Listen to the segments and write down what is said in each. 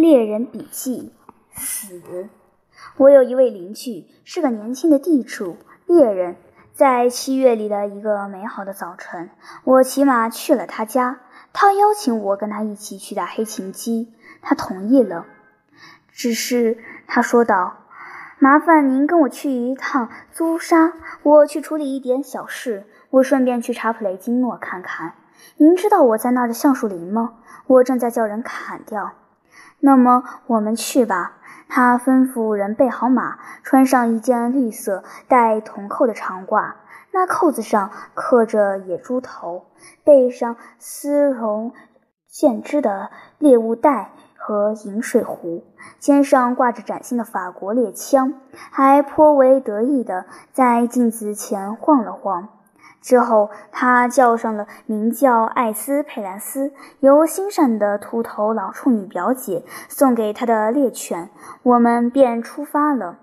猎人笔记死。我有一位邻居，是个年轻的地主猎人。在七月里的一个美好的早晨，我骑马去了他家。他邀请我跟他一起去打黑琴机，他同意了。只是他说道：“麻烦您跟我去一趟租沙，我去处理一点小事。我顺便去查普雷金诺看看。您知道我在那儿的橡树林吗？我正在叫人砍掉。那么我们去吧。”他吩咐人备好马，穿上一件绿色带铜扣的长褂，那扣子上刻着野猪头，背上丝绒线织的猎物袋和饮水壶，肩上挂着崭新的法国猎枪，还颇为得意地在镜子前晃了晃。之后，他叫上了名叫艾斯佩兰斯、由心善的秃头老处女表姐送给他的猎犬，我们便出发了。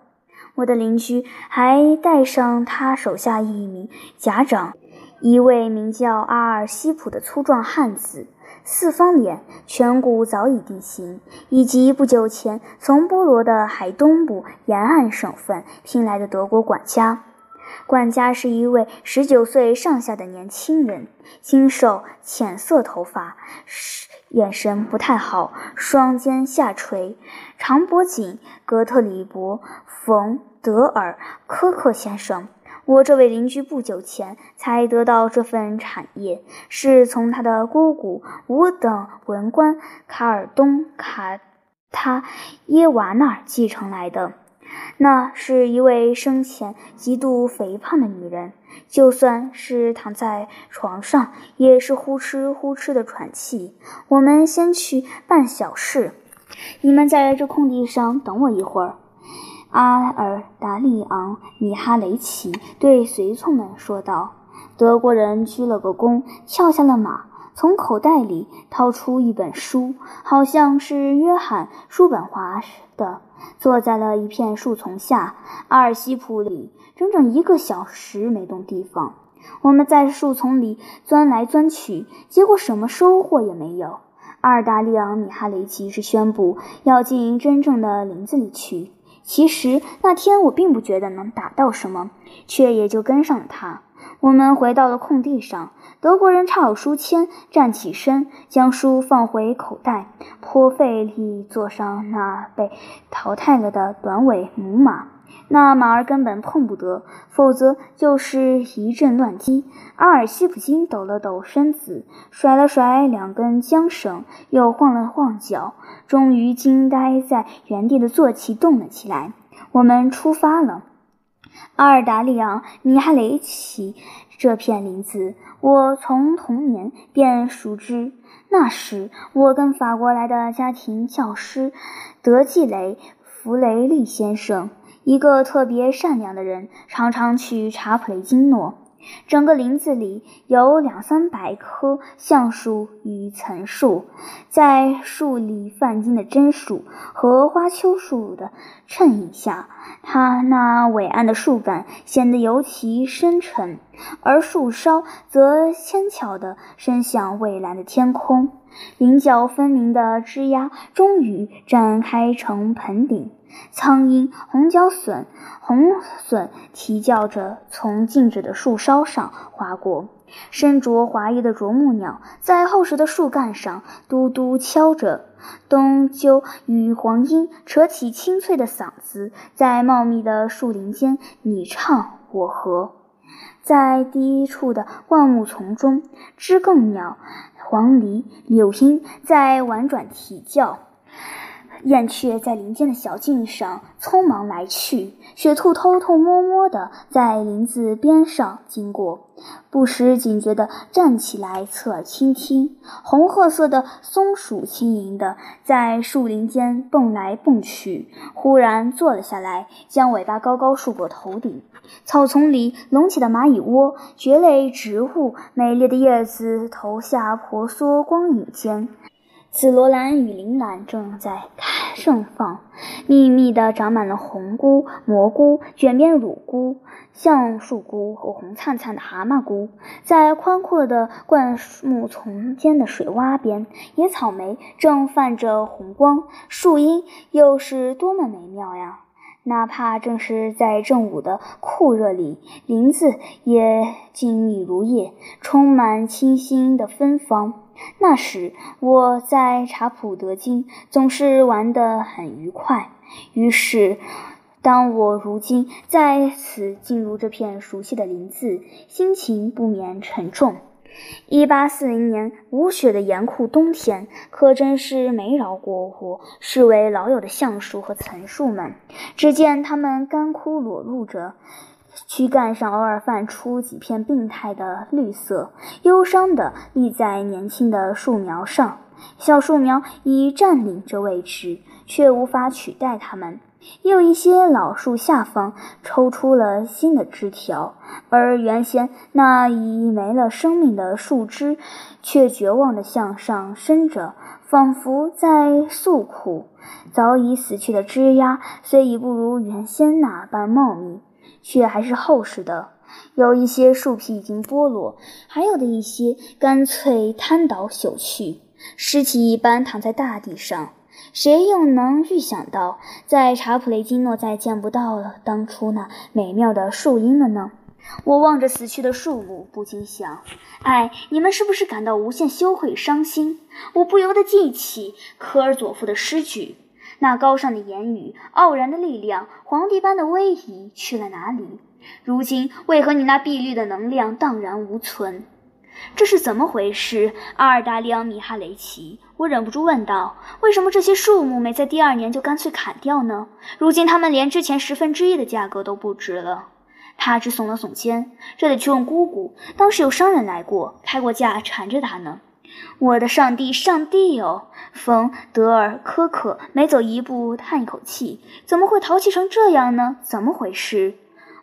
我的邻居还带上他手下一名家长，一位名叫阿尔西普的粗壮汉子，四方脸，颧骨早已定型，以及不久前从波罗的海东部沿岸省份聘来的德国管家。管家是一位十九岁上下的年轻人，精瘦，浅色头发，眼神不太好，双肩下垂，长脖颈。格特里伯·冯·德尔·科克先生，我这位邻居不久前才得到这份产业，是从他的姑姑五等文官卡尔东·卡他耶娃那儿继承来的。那是一位生前极度肥胖的女人，就算是躺在床上，也是呼哧呼哧的喘气。我们先去办小事，你们在这空地上等我一会儿。阿尔达利昂·米哈雷奇对随从们说道。德国人鞠了个躬，跳下了马，从口袋里掏出一本书，好像是约翰·叔本华的。坐在了一片树丛下，阿尔西普里整整一个小时没动地方。我们在树丛里钻来钻去，结果什么收获也没有。阿尔达利昂·米哈雷奇是宣布要进真正的林子里去。其实那天我并不觉得能打到什么，却也就跟上了他。我们回到了空地上。德国人插好书签，站起身，将书放回口袋，颇费力坐上那被淘汰了的短尾母马。那马儿根本碰不得，否则就是一阵乱踢。阿尔西普金抖了抖身子，甩了甩两根缰绳，又晃了晃脚，终于惊呆在原地的坐骑动了起来。我们出发了。阿尔达里昂·米哈雷奇这片林子。我从童年便熟知。那时，我跟法国来的家庭教师德季雷·弗雷利先生，一个特别善良的人，常常去查普雷金诺。整个林子里有两三百棵橡树与层树，在树里泛金的榛树和花楸树的衬映下，它那伟岸的树干显得尤其深沉，而树梢则纤巧地伸向蔚蓝的天空。棱角分明的枝桠终于展开成盆顶。苍鹰、红脚隼、红隼啼叫着从静止的树梢上划过，身着华衣的啄木鸟在厚实的树干上嘟嘟敲着。东鸠与黄莺扯起清脆的嗓子，在茂密的树林间你唱我和。在低处的灌木丛中，知更鸟、黄鹂、柳莺在婉转啼叫。燕雀在林间的小径上匆忙来去，雪兔偷偷摸摸地在林子边上经过，不时警觉地站起来侧耳倾听。红褐色的松鼠轻盈地在树林间蹦来蹦去，忽然坐了下来，将尾巴高高竖过头顶。草丛里隆起的蚂蚁窝，蕨类植物美丽的叶子投下婆娑光影间。紫罗兰与铃兰正在盛放，密密地长满了红菇、蘑菇、卷边乳菇、橡树菇和红灿灿的蛤蟆菇。在宽阔的灌木丛间的水洼边，野草莓正泛着红光，树荫又是多么美妙呀！哪怕正是在正午的酷热里，林子也静谧如夜，充满清新的芬芳。那时我在查普德金总是玩得很愉快。于是，当我如今再次进入这片熟悉的林子，心情不免沉重。一八四零年无雪的严酷冬天，可真是没饶过我视为老友的橡树和层树们。只见它们干枯裸露着，躯干上偶尔泛出几片病态的绿色，忧伤地立在年轻的树苗上。小树苗已占领着位置，却无法取代它们。也有一些老树下方抽出了新的枝条，而原先那已没了生命的树枝，却绝望地向上伸着，仿佛在诉苦。早已死去的枝丫虽已不如原先那般茂密，却还是厚实的。有一些树皮已经剥落，还有的一些干脆瘫倒朽去，尸体一般躺在大地上。谁又能预想到，在查普雷金诺再见不到当初那美妙的树荫了呢？我望着死去的树木，不禁想：哎，你们是不是感到无限羞愧、伤心？我不由得记起科尔佐夫的诗句：那高尚的言语、傲然的力量、皇帝般的威仪去了哪里？如今为何你那碧绿的能量荡然无存？这是怎么回事，阿尔达里昂·米哈雷奇？我忍不住问道：“为什么这些树木没在第二年就干脆砍掉呢？如今它们连之前十分之一的价格都不值了。”他只耸了耸肩：“这得去问姑姑，当时有商人来过，开过价，缠着他呢。”我的上帝，上帝哦！冯德尔科克每走一步，叹一口气：“怎么会淘气成这样呢？怎么回事？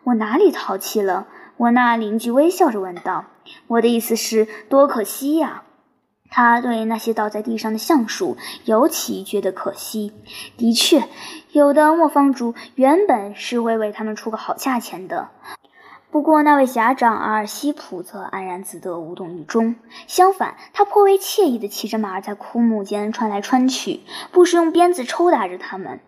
我哪里淘气了？”我那邻居微笑着问道。我的意思是，多可惜呀！他对那些倒在地上的橡树尤其觉得可惜。的确，有的磨坊主原本是会为他们出个好价钱的。不过，那位侠长阿尔西普则安然自得，无动于衷。相反，他颇为惬意地骑着马在枯木间穿来穿去，不时用鞭子抽打着他们。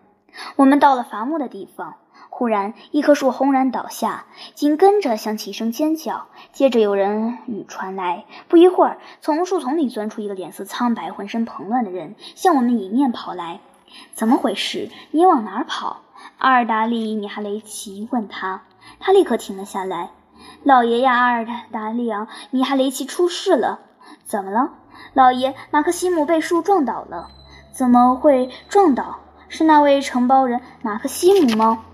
我们到了伐木的地方。忽然，一棵树轰然倒下，紧跟着响起一声尖叫，接着有人语传来。不一会儿，从树丛里钻出一个脸色苍白、浑身蓬乱的人，向我们迎面跑来。怎么回事？你往哪儿跑？阿尔达利米哈雷奇问他。他立刻停了下来。老爷呀，阿尔达利昂米哈雷奇出事了。怎么了？老爷，马克西姆被树撞倒了。怎么会撞倒？是那位承包人马克西姆吗？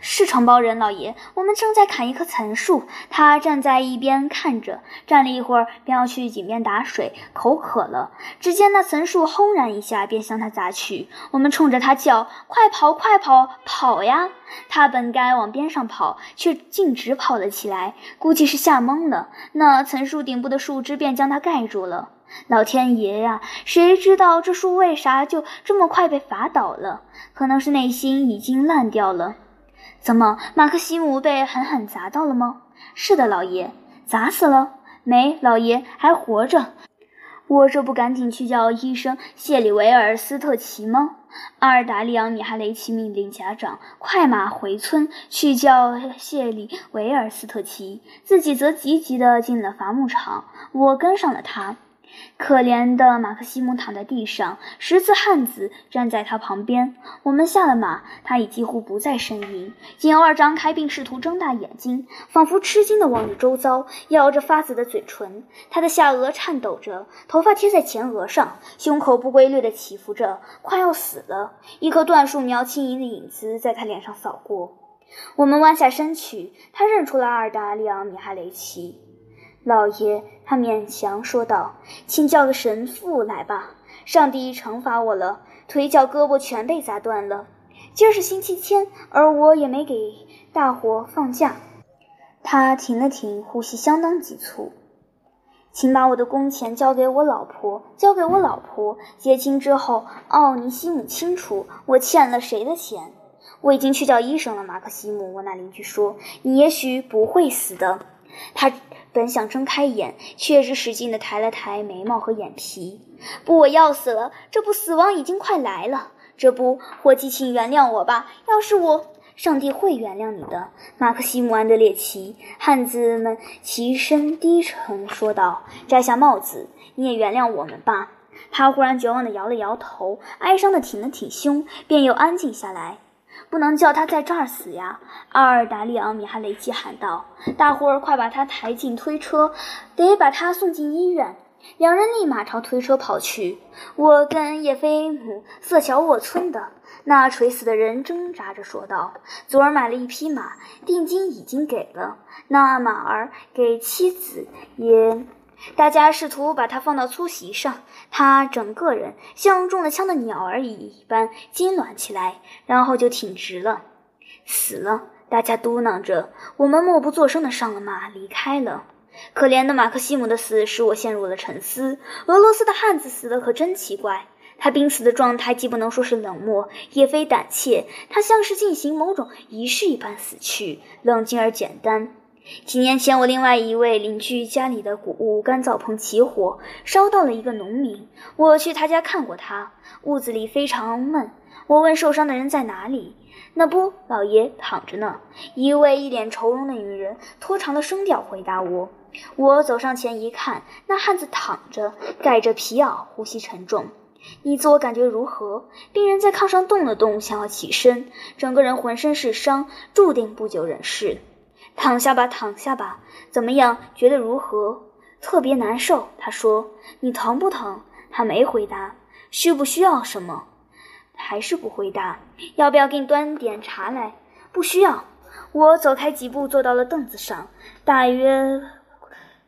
是承包人老爷，我们正在砍一棵岑树，他站在一边看着，站了一会儿，便要去井边打水，口渴了。只见那岑树轰然一下便向他砸去，我们冲着他叫：“快跑，快跑，跑呀！”他本该往边上跑，却径直跑了起来，估计是吓懵了。那岑树顶部的树枝便将他盖住了。老天爷呀，谁知道这树为啥就这么快被伐倒了？可能是内心已经烂掉了。怎么，马克西姆被狠狠砸到了吗？是的，老爷，砸死了？没，老爷还活着。我这不赶紧去叫医生谢里维尔斯特奇吗？阿尔达里昂米哈雷奇命令家长快马回村去叫谢里维尔斯特奇，自己则急急地进了伐木场。我跟上了他。可怜的马克西姆躺在地上，十字汉子站在他旁边。我们下了马，他已几乎不再呻吟，仅偶尔张开并试图睁大眼睛，仿佛吃惊地望着周遭，咬着发紫的嘴唇。他的下颚颤抖着，头发贴在前额上，胸口不规律地起伏着，快要死了。一棵椴树苗轻盈的影子在他脸上扫过。我们弯下身去，他认出了阿尔达利昂·米哈雷奇。老爷，他勉强说道：“请叫个神父来吧。上帝惩罚我了，腿脚胳膊全被砸断了。今儿是星期天，而我也没给大伙放假。”他停了停，呼吸相当急促。请把我的工钱交给我老婆，交给我老婆。结清之后，奥尼西姆清楚我欠了谁的钱。我已经去叫医生了，马克西姆。我那邻居说：“你也许不会死的。”他本想睁开眼，却是使劲地抬了抬眉毛和眼皮。不，我要死了！这不，死亡已经快来了。这不，伙计，请原谅我吧。要是我……上帝会原谅你的，马克西姆·安德烈奇。汉子们齐声低沉说道：“摘下帽子，你也原谅我们吧。”他忽然绝望地摇了摇头，哀伤地挺了挺胸，便又安静下来。不能叫他在这儿死呀！阿尔达利昂·米哈雷基喊道：“大伙儿快把他抬进推车，得把他送进医院。”两人立马朝推车跑去。我跟叶菲姆·瑟乔沃村的。那垂死的人挣扎着说道：“昨儿买了一匹马，定金已经给了。那马儿给妻子也……大家试图把它放到粗席上，他整个人像中了枪的鸟儿一般痉挛起来，然后就挺直了。死了！大家嘟囔着。我们默不作声地上了马，离开了。可怜的马克西姆的死使我陷入了沉思。俄罗斯的汉子死的可真奇怪。”他濒死的状态既不能说是冷漠，也非胆怯，他像是进行某种仪式一般死去，冷静而简单。几年前，我另外一位邻居家里的谷物干燥棚起火，烧到了一个农民。我去他家看过他，屋子里非常闷。我问受伤的人在哪里，那不，老爷躺着呢。一位一脸愁容的女人拖长了声调回答我。我走上前一看，那汉子躺着，盖着皮袄，呼吸沉重。你自我感觉如何？病人在炕上动了动，想要起身，整个人浑身是伤，注定不久人世。躺下吧，躺下吧。怎么样？觉得如何？特别难受。他说：“你疼不疼？”他没回答。需不需要什么？还是不回答。要不要给你端点茶来？不需要。我走开几步，坐到了凳子上。大约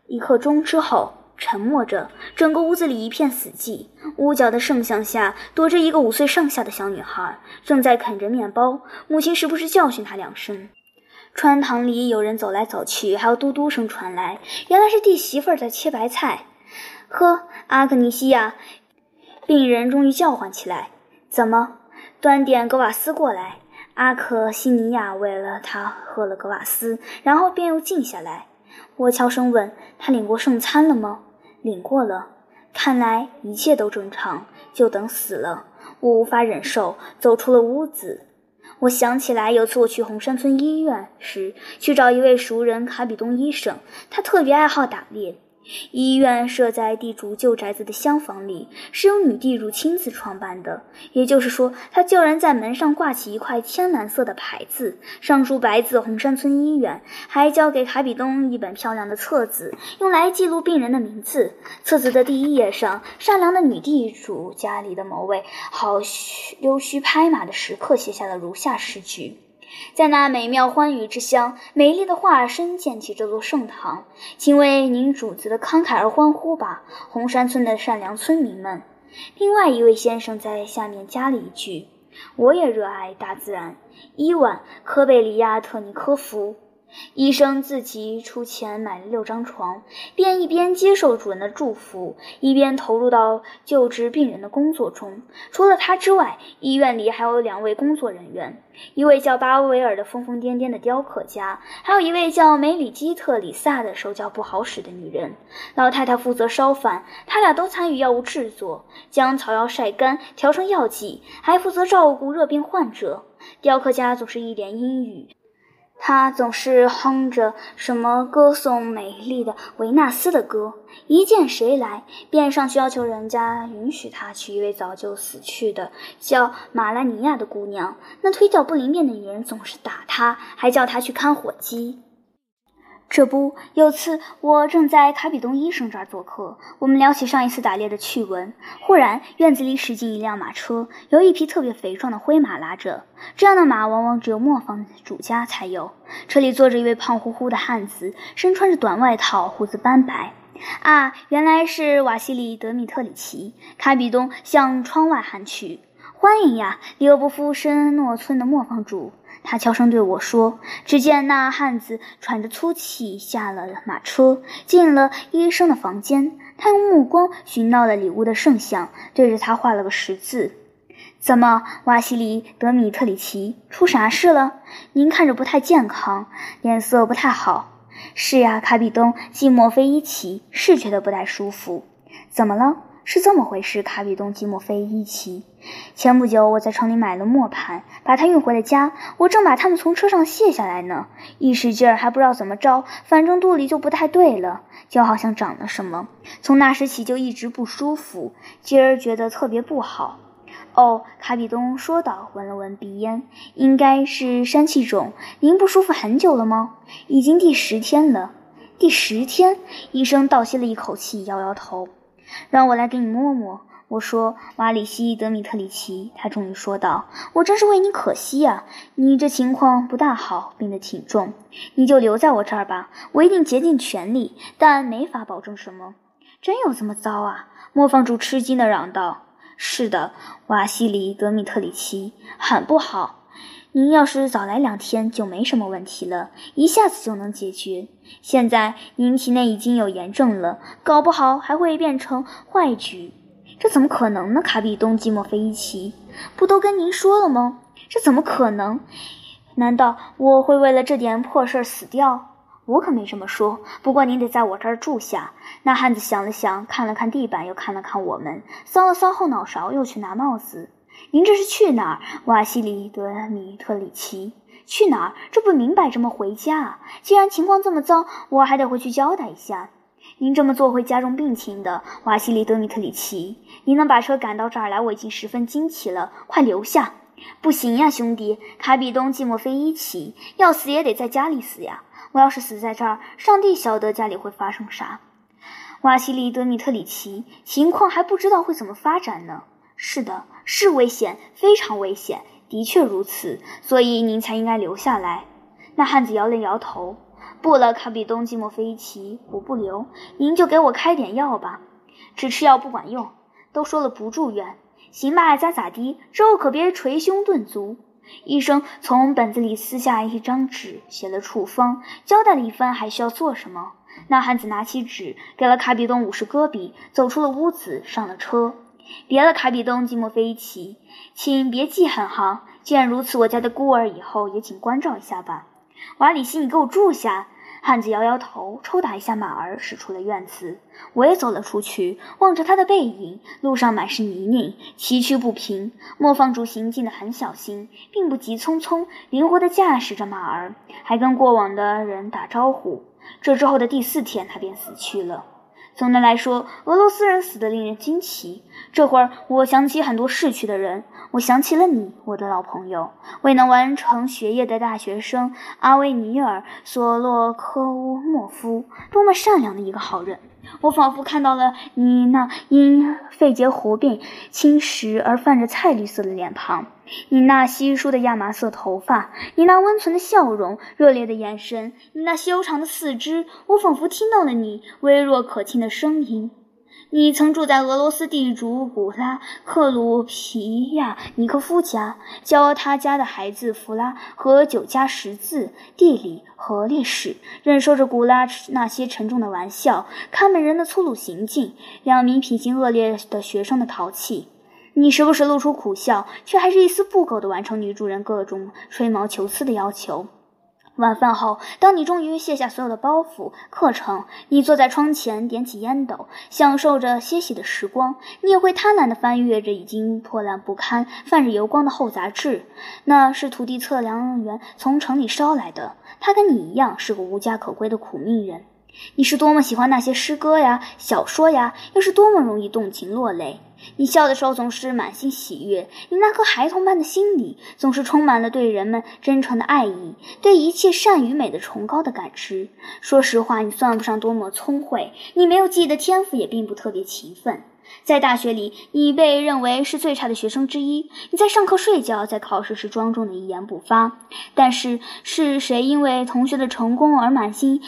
一刻钟之后。沉默着，整个屋子里一片死寂。屋角的圣像下躲着一个五岁上下的小女孩，正在啃着面包。母亲时不时教训她两声。穿堂里有人走来走去，还有嘟嘟声传来。原来是弟媳妇在切白菜。呵，阿克尼西亚，病人终于叫唤起来：“怎么？端点格瓦斯过来。”阿克西尼亚为了他喝了格瓦斯，然后便又静下来。我悄声问他：“领过圣餐了吗？”领过了，看来一切都正常，就等死了。我无法忍受，走出了屋子。我想起来，有次我去红山村医院时，去找一位熟人卡比东医生，他特别爱好打猎。医院设在地主旧宅子的厢房里，是由女地主亲自创办的。也就是说，他叫人在门上挂起一块天蓝色的牌子，上书白字“红山村医院”，还交给卡比东一本漂亮的册子，用来记录病人的名字。册子的第一页上，善良的女地主家里的某位好溜须拍马的食客写下了如下诗句。在那美妙欢愉之乡，美丽的化身建起这座圣堂，请为您主子的慷慨而欢呼吧，红山村的善良村民们。另外一位先生在下面加了一句：“我也热爱大自然。”伊万·科贝里亚特尼科夫。医生自己出钱买了六张床，便一边接受主人的祝福，一边投入到救治病人的工作中。除了他之外，医院里还有两位工作人员：一位叫巴维尔的疯疯癫癫的雕刻家，还有一位叫梅里基特里萨的手脚不好使的女人。老太太负责烧饭，他俩都参与药物制作，将草药晒干调成药剂，还负责照顾热病患者。雕刻家总是一脸阴郁。他总是哼着什么歌颂美丽的维纳斯的歌，一见谁来，便上去要求人家允许他娶一位早就死去的叫马拉尼亚的姑娘。那腿脚不灵便的女人总是打他，还叫他去看火鸡。这不，有次我正在卡比东医生这儿做客，我们聊起上一次打猎的趣闻。忽然，院子里驶进一辆马车，由一匹特别肥壮的灰马拉着。这样的马往往只有磨坊主家才有。车里坐着一位胖乎乎的汉子，身穿着短外套，胡子斑白。啊，原来是瓦西里·德米特里奇。卡比东向窗外喊去。欢迎呀，利伯夫申诺村的磨坊主。他悄声对我说。只见那汉子喘着粗气下了马车，进了医生的房间。他用目光寻到了里屋的圣像，对着他画了个十字。怎么，瓦西里·德米特里奇，出啥事了？您看着不太健康，脸色不太好。是呀，卡比东·季莫菲伊奇是觉得不太舒服。怎么了？是这么回事，卡比东·季莫菲伊奇。前不久我在城里买了磨盘，把它运回了家。我正把它们从车上卸下来呢，一使劲儿还不知道怎么着，反正肚里就不太对了，就好像长了什么。从那时起就一直不舒服，今儿觉得特别不好。哦，卡比东说道，闻了闻鼻烟，应该是疝气肿。您不舒服很久了吗？已经第十天了。第十天，医生倒吸了一口气，摇摇头，让我来给你摸摸。我说：“瓦里西·德米特里奇。”他终于说道：“我真是为你可惜呀！你这情况不大好，病得挺重。你就留在我这儿吧，我一定竭尽全力，但没法保证什么。真有这么糟啊？”磨坊主吃惊地嚷道：“是的，瓦西里·德米特里奇，很不好。您要是早来两天，就没什么问题了，一下子就能解决。现在您体内已经有炎症了，搞不好还会变成坏疽。”这怎么可能呢？卡比东·基莫菲伊奇，不都跟您说了吗？这怎么可能？难道我会为了这点破事儿死掉？我可没这么说。不过您得在我这儿住下。那汉子想了想，看了看地板，又看了看我们，搔了搔后脑勺，又去拿帽子。您这是去哪儿，瓦西里德米特里奇？去哪儿？这不明摆着吗？回家。既然情况这么糟，我还得回去交代一下。您这么做会加重病情的，瓦西里·德米特里奇。您能把车赶到这儿来，我已经十分惊奇了。快留下！不行呀，兄弟，卡比东·季莫菲伊奇，要死也得在家里死呀！我要是死在这儿，上帝晓得家里会发生啥。瓦西里·德米特里奇，情况还不知道会怎么发展呢。是的，是危险，非常危险，的确如此。所以您才应该留下来。那汉子摇了摇头。不了，卡比东·季莫菲奇，我不留。您就给我开点药吧，只吃药不管用。都说了不住院，行吧，爱咋咋地。之后可别捶胸顿足。医生从本子里撕下一张纸，写了处方，交代了一番还需要做什么。那汉子拿起纸，给了卡比东五十戈比，走出了屋子，上了车。别了，卡比东·季莫菲奇，请别记恨哈。既然如此，我家的孤儿以后也请关照一下吧。瓦里西，你给我住下！汉子摇摇头，抽打一下马儿，驶出了院子。我也走了出去，望着他的背影，路上满是泥泞，崎岖不平。磨坊主行进的很小心，并不急匆匆，灵活地驾驶着马儿，还跟过往的人打招呼。这之后的第四天，他便死去了。总的来说，俄罗斯人死的令人惊奇。这会儿，我想起很多逝去的人，我想起了你，我的老朋友，未能完成学业的大学生阿维尼尔·索洛科乌莫夫，多么善良的一个好人。我仿佛看到了你那因肺结核病侵蚀而泛着菜绿色的脸庞，你那稀疏的亚麻色头发，你那温存的笑容，热烈的眼神，你那修长的四肢。我仿佛听到了你微弱可亲的声音。你曾住在俄罗斯地主古拉克鲁皮亚尼科夫家，教他家的孩子弗拉和酒家识字、地理和历史，忍受着古拉那些沉重的玩笑、看门人的粗鲁行径、两名品行恶劣的学生的淘气。你时不时露出苦笑，却还是一丝不苟地完成女主人各种吹毛求疵的要求。晚饭后，当你终于卸下所有的包袱、课程，你坐在窗前，点起烟斗，享受着歇息的时光。你也会贪婪地翻阅着已经破烂不堪、泛着油光的厚杂志，那是土地测量员从城里捎来的。他跟你一样是个无家可归的苦命人。你是多么喜欢那些诗歌呀、小说呀，又是多么容易动情落泪。你笑的时候总是满心喜悦，你那颗孩童般的心里总是充满了对人们真诚的爱意，对一切善与美的崇高的感知。说实话，你算不上多么聪慧，你没有记忆的天赋，也并不特别勤奋。在大学里，你被认为是最差的学生之一。你在上课睡觉，在考试时庄重的一言不发。但是，是谁因为同学的成功而满心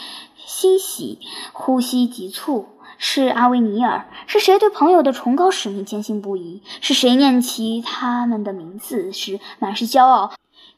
欣喜，呼吸急促？是阿维尼尔？是谁对朋友的崇高使命坚信不疑？是谁念起他们的名字时满是骄傲，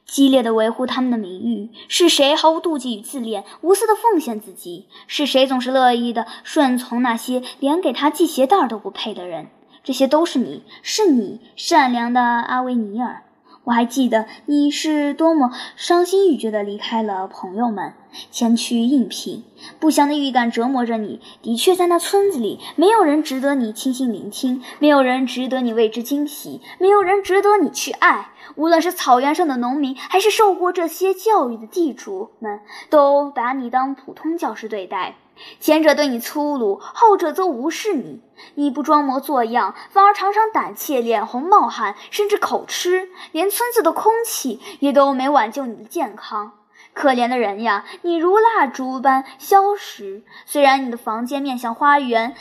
激烈的维护他们的名誉？是谁毫无妒忌与自恋，无私的奉献自己？是谁总是乐意的顺从那些连给他系鞋带都不配的人？这些都是你，是你，善良的阿维尼尔。我还记得你是多么伤心欲绝地离开了朋友们，前去应聘。不祥的预感折磨着你。的确，在那村子里，没有人值得你倾心聆听，没有人值得你为之惊喜，没有人值得你去爱。无论是草原上的农民，还是受过这些教育的地主们，都把你当普通教师对待。前者对你粗鲁，后者则无视你。你不装模作样，反而常常胆怯、脸红、冒汗，甚至口吃，连村子的空气也都没挽救你的健康。可怜的人呀，你如蜡烛般消失。虽然你的房间面向花园。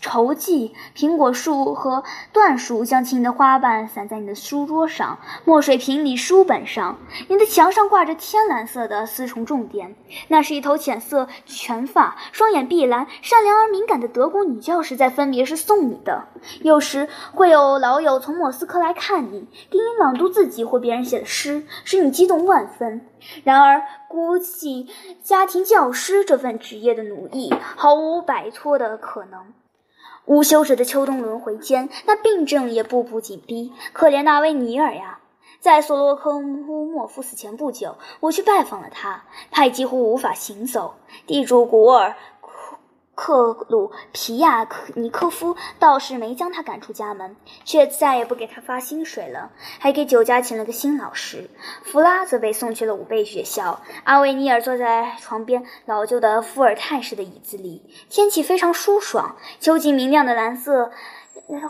筹记苹果树和椴树将亲的花瓣散在你的书桌上，墨水瓶里、书本上。你的墙上挂着天蓝色的丝绸重点，那是一头浅色全发、双眼碧蓝、善良而敏感的德国女教师在分别时送你的。有时会有老友从莫斯科来看你，给你朗读自己或别人写的诗，使你激动万分。然而，估计家庭教师这份职业的奴役，毫无摆脱的可能。无休止的秋冬轮回间，那病症也步步紧逼。可怜那位尼尔呀，在索洛科乌莫夫死前不久，我去拜访了他，他已几乎无法行走。地主古尔。克鲁皮亚尼科夫倒是没将他赶出家门，却再也不给他发薪水了，还给酒家请了个新老师。弗拉则被送去了武备学校。阿维尼尔坐在床边老旧的伏尔泰式的椅子里，天气非常舒爽，秋季明亮的蓝色。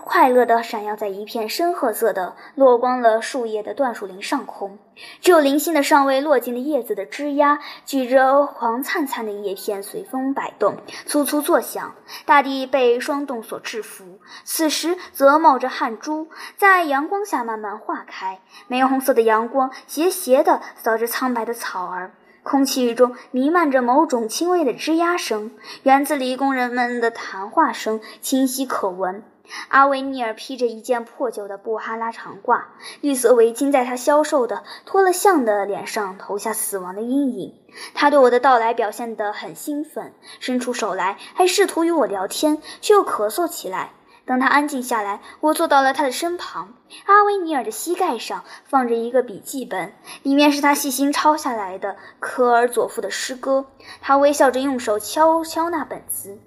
快乐地闪耀在一片深褐色的落光了树叶的椴树林上空，只有零星的尚未落尽的叶子的枝桠举着黄灿灿的叶片随风摆动，粗粗作响。大地被霜冻所制服，此时则冒着汗珠，在阳光下慢慢化开。玫红色的阳光斜斜地扫着苍白的草儿，空气中弥漫着某种轻微的吱呀声，园子里工人们的谈话声清晰可闻。阿维尼尔披着一件破旧的布哈拉长褂，绿色围巾在他消瘦的、脱了相的脸上投下死亡的阴影。他对我的到来表现得很兴奋，伸出手来，还试图与我聊天，却又咳嗽起来。等他安静下来，我坐到了他的身旁。阿维尼尔的膝盖上放着一个笔记本，里面是他细心抄下来的科尔佐夫的诗歌。他微笑着用手敲敲那本子，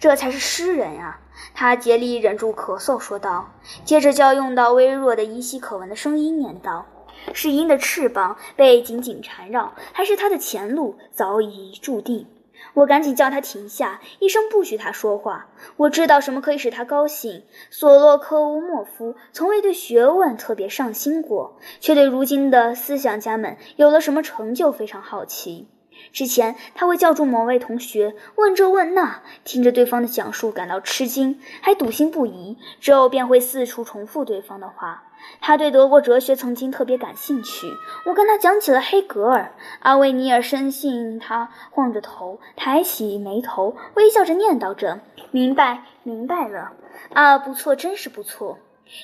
这才是诗人啊！他竭力忍住咳嗽，说道，接着就要用到微弱的、依稀可闻的声音念道：“是鹰的翅膀被紧紧缠绕，还是它的前路早已注定？”我赶紧叫他停下，一声不许他说话。我知道什么可以使他高兴。索洛科乌莫夫从未对学问特别上心过，却对如今的思想家们有了什么成就非常好奇。之前他会叫住某位同学，问这问那，听着对方的讲述感到吃惊，还笃信不疑。之后便会四处重复对方的话。他对德国哲学曾经特别感兴趣，我跟他讲起了黑格尔。阿维尼尔深信他晃着头，抬起眉头，微笑着念叨着：“明白，明白了。啊，不错，真是不错。”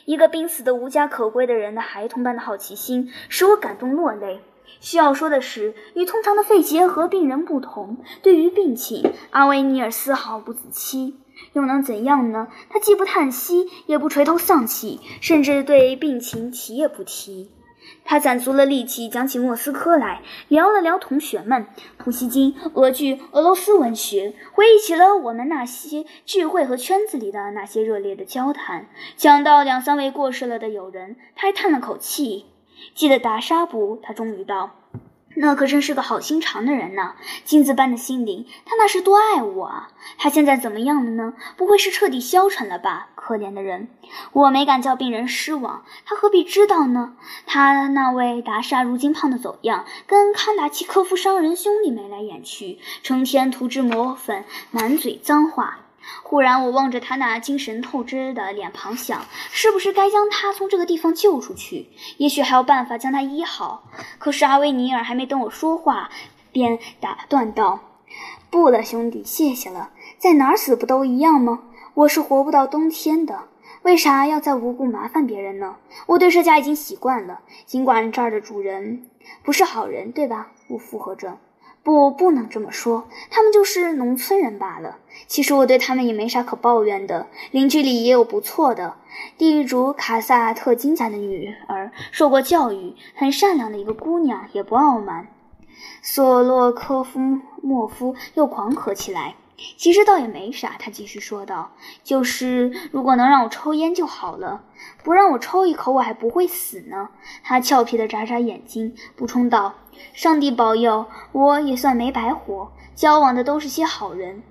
一个濒死的无家可归的人的孩童般的好奇心，使我感动落泪。需要说的是，与通常的肺结核病人不同，对于病情，阿维尼尔丝毫不自欺。又能怎样呢？他既不叹息，也不垂头丧气，甚至对病情提也不提。他攒足了力气讲起莫斯科来，聊了聊同学们、普希金、俄剧、俄罗斯文学，回忆起了我们那些聚会和圈子里的那些热烈的交谈。讲到两三位过世了的友人，他还叹了口气。记得达沙不，他终于道：“那可真是个好心肠的人呢，金子般的心灵，他那是多爱我啊！他现在怎么样了呢？不会是彻底消沉了吧？可怜的人，我没敢叫病人失望，他何必知道呢？他那位达沙如今胖得走样，跟康达契科夫商人兄弟眉来眼去，成天涂脂抹粉，满嘴脏话。”忽然，我望着他那精神透支的脸庞，想，是不是该将他从这个地方救出去？也许还有办法将他医好。可是阿维尼尔还没等我说话，便打断道：“不了，兄弟，谢谢了。在哪儿死不都一样吗？我是活不到冬天的，为啥要再无故麻烦别人呢？我对这家已经习惯了，尽管这儿的主人不是好人，对吧？我附和着。不，不能这么说，他们就是农村人罢了。其实我对他们也没啥可抱怨的，邻居里也有不错的。地主卡萨特金家的女儿受过教育，很善良的一个姑娘，也不傲慢。索洛科夫莫夫又狂咳起来。其实倒也没啥，他继续说道：“就是如果能让我抽烟就好了，不让我抽一口，我还不会死呢。”他俏皮地眨眨眼睛，补充道：“上帝保佑，我也算没白活，交往的都是些好人。”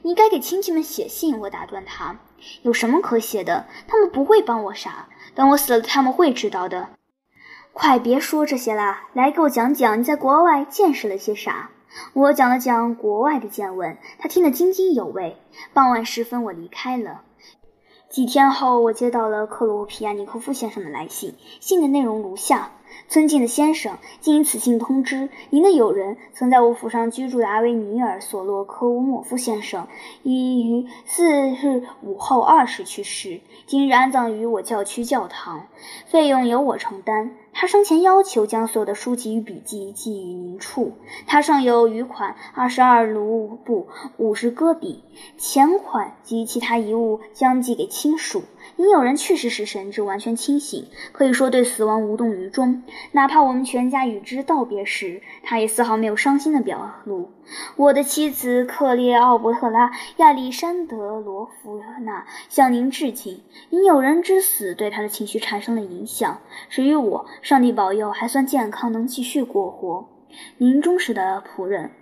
你该给亲戚们写信。我打断他：“有什么可写的？他们不会帮我啥。等我死了，他们会知道的。”快别说这些啦，来给我讲讲你在国外见识了些啥。我讲了讲国外的见闻，他听得津津有味。傍晚时分，我离开了。几天后，我接到了克罗皮亚尼科夫先生的来信，信的内容如下。尊敬的先生，经此信通知，您的友人曾在我府上居住的阿维尼尔·索洛科乌莫夫先生，已于四日午后二时去世，今日安葬于我教区教堂，费用由我承担。他生前要求将所有的书籍与笔记寄予您处，他上有余款二十二卢布五十戈比，钱款及其他遗物将寄给亲属。您有人确实是神志完全清醒，可以说对死亡无动于衷。哪怕我们全家与之道别时，他也丝毫没有伤心的表露。我的妻子克列奥伯特拉·亚历山德罗夫娜向您致敬。您友人之死对他的情绪产生了影响。至于我，上帝保佑，还算健康，能继续过活。您忠实的仆人，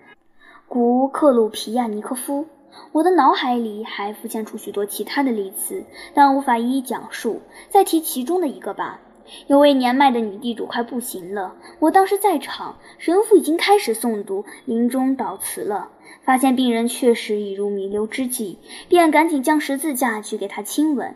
古克鲁皮亚尼科夫。我的脑海里还浮现出许多其他的例子，但无法一一讲述。再提其中的一个吧。有位年迈的女地主快不行了，我当时在场，神父已经开始诵读临终祷词了。发现病人确实已入弥留之际，便赶紧将十字架举给他亲吻。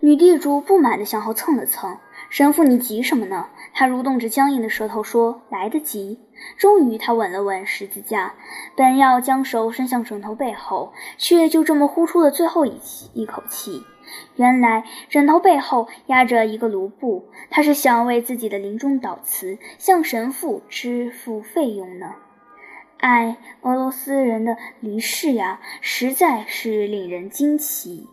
女地主不满地向后蹭了蹭。神父，你急什么呢？他蠕动着僵硬的舌头说：“来得及。”终于，他吻了吻十字架，本要将手伸向枕头背后，却就这么呼出了最后一一口气。原来，枕头背后压着一个卢布，他是想为自己的临终祷词向神父支付费用呢。哎，俄罗斯人的离世呀，实在是令人惊奇。